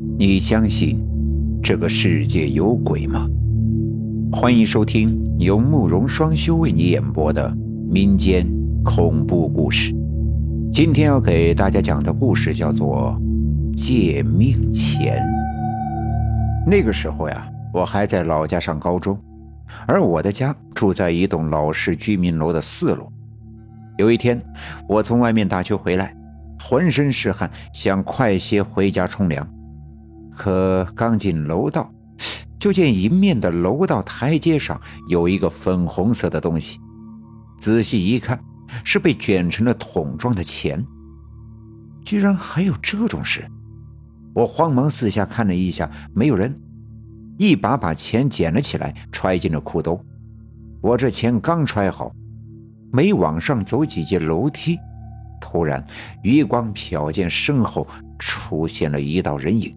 你相信这个世界有鬼吗？欢迎收听由慕容双修为你演播的民间恐怖故事。今天要给大家讲的故事叫做《借命钱》。那个时候呀，我还在老家上高中，而我的家住在一栋老式居民楼的四楼。有一天，我从外面打球回来，浑身是汗，想快些回家冲凉。可刚进楼道，就见迎面的楼道台阶上有一个粉红色的东西。仔细一看，是被卷成了桶状的钱。居然还有这种事！我慌忙四下看了一下，没有人，一把把钱捡了起来，揣进了裤兜。我这钱刚揣好，没往上走几阶楼梯，突然余光瞟见身后出现了一道人影。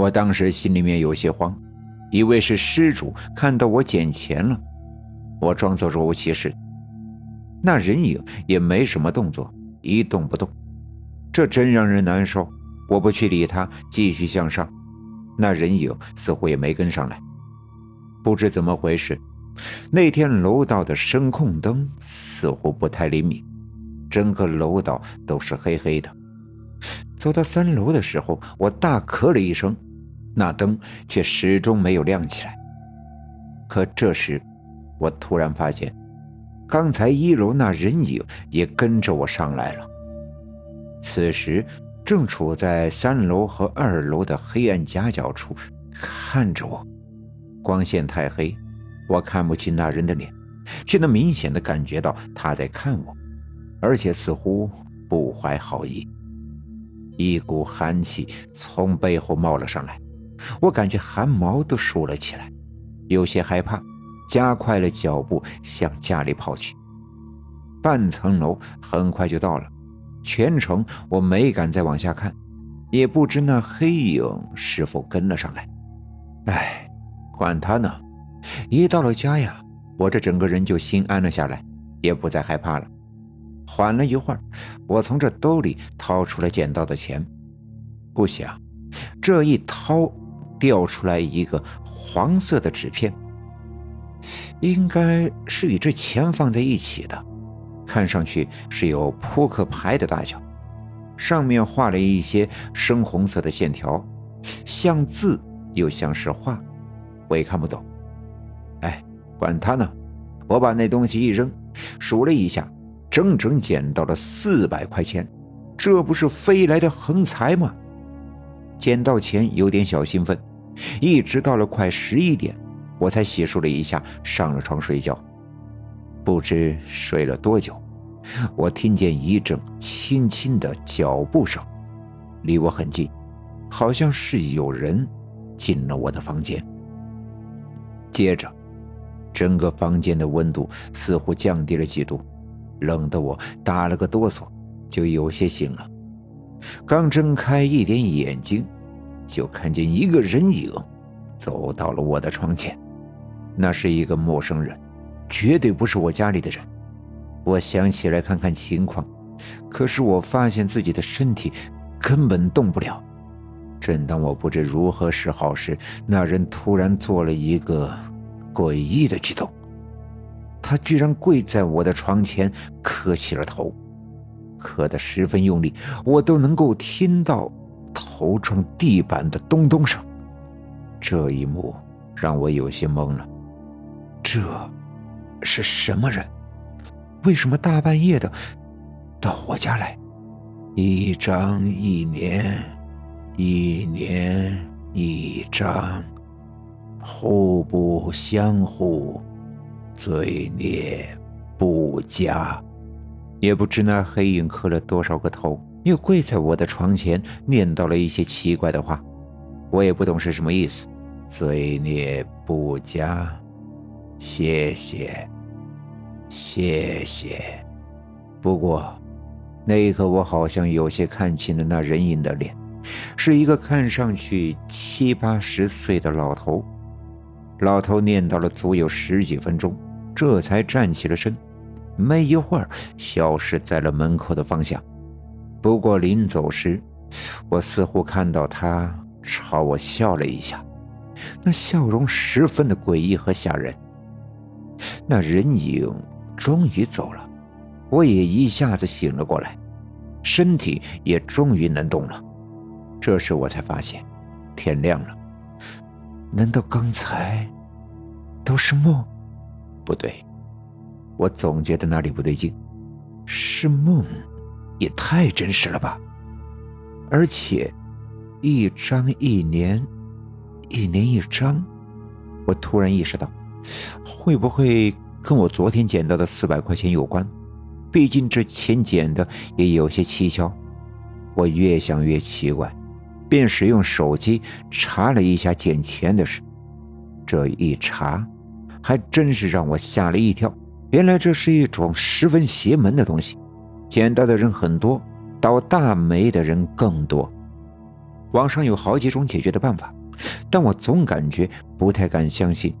我当时心里面有些慌，以为是失主看到我捡钱了。我装作若无其事，那人影也没什么动作，一动不动。这真让人难受。我不去理他，继续向上。那人影似乎也没跟上来。不知怎么回事，那天楼道的声控灯似乎不太灵敏，整个楼道都是黑黑的。走到三楼的时候，我大咳了一声。那灯却始终没有亮起来。可这时，我突然发现，刚才一楼那人影也跟着我上来了。此时正处在三楼和二楼的黑暗夹角处，看着我。光线太黑，我看不清那人的脸，却能明显的感觉到他在看我，而且似乎不怀好意。一股寒气从背后冒了上来。我感觉汗毛都竖了起来，有些害怕，加快了脚步向家里跑去。半层楼很快就到了，全程我没敢再往下看，也不知那黑影是否跟了上来。哎，管他呢！一到了家呀，我这整个人就心安了下来，也不再害怕了。缓了一会儿，我从这兜里掏出了捡到的钱，不想这一掏。掉出来一个黄色的纸片，应该是与这钱放在一起的，看上去是有扑克牌的大小，上面画了一些深红色的线条，像字又像是画，我也看不懂。哎，管他呢，我把那东西一扔，数了一下，整整捡到了四百块钱，这不是飞来的横财吗？捡到钱有点小兴奋。一直到了快十一点，我才洗漱了一下，上了床睡觉。不知睡了多久，我听见一阵轻轻的脚步声，离我很近，好像是有人进了我的房间。接着，整个房间的温度似乎降低了几度，冷得我打了个哆嗦，就有些醒了。刚睁开一点眼睛。就看见一个人影走到了我的床前，那是一个陌生人，绝对不是我家里的人。我想起来看看情况，可是我发现自己的身体根本动不了。正当我不知如何是好时，那人突然做了一个诡异的举动，他居然跪在我的床前磕起了头，磕得十分用力，我都能够听到。头撞地板的咚咚声，这一幕让我有些懵了。这是什么人？为什么大半夜的到我家来？一张一年，一年一张，互不相互，罪孽不加。也不知那黑影磕了多少个头。又跪在我的床前，念叨了一些奇怪的话，我也不懂是什么意思。罪孽不加，谢谢，谢谢。不过，那一刻我好像有些看清了那人影的脸，是一个看上去七八十岁的老头。老头念叨了足有十几分钟，这才站起了身，没一会儿消失在了门口的方向。不过临走时，我似乎看到他朝我笑了一下，那笑容十分的诡异和吓人。那人影终于走了，我也一下子醒了过来，身体也终于能动了。这时我才发现，天亮了。难道刚才都是梦？不对，我总觉得哪里不对劲。是梦，也太真实了吧！而且，一张一年，一年一张，我突然意识到，会不会跟我昨天捡到的四百块钱有关？毕竟这钱捡的也有些蹊跷。我越想越奇怪，便使用手机查了一下捡钱的事。这一查，还真是让我吓了一跳。原来这是一种十分邪门的东西，捡到的人很多，倒大霉的人更多。网上有好几种解决的办法，但我总感觉不太敢相信，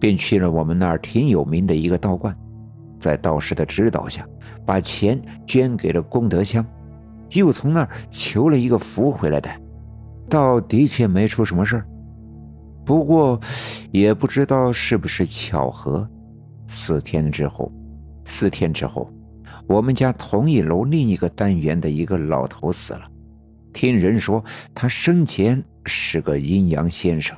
便去了我们那儿挺有名的一个道观，在道士的指导下，把钱捐给了功德箱，又从那儿求了一个符回来的，倒的确没出什么事儿。不过，也不知道是不是巧合。四天之后，四天之后，我们家同一楼另一个单元的一个老头死了。听人说，他生前是个阴阳先生，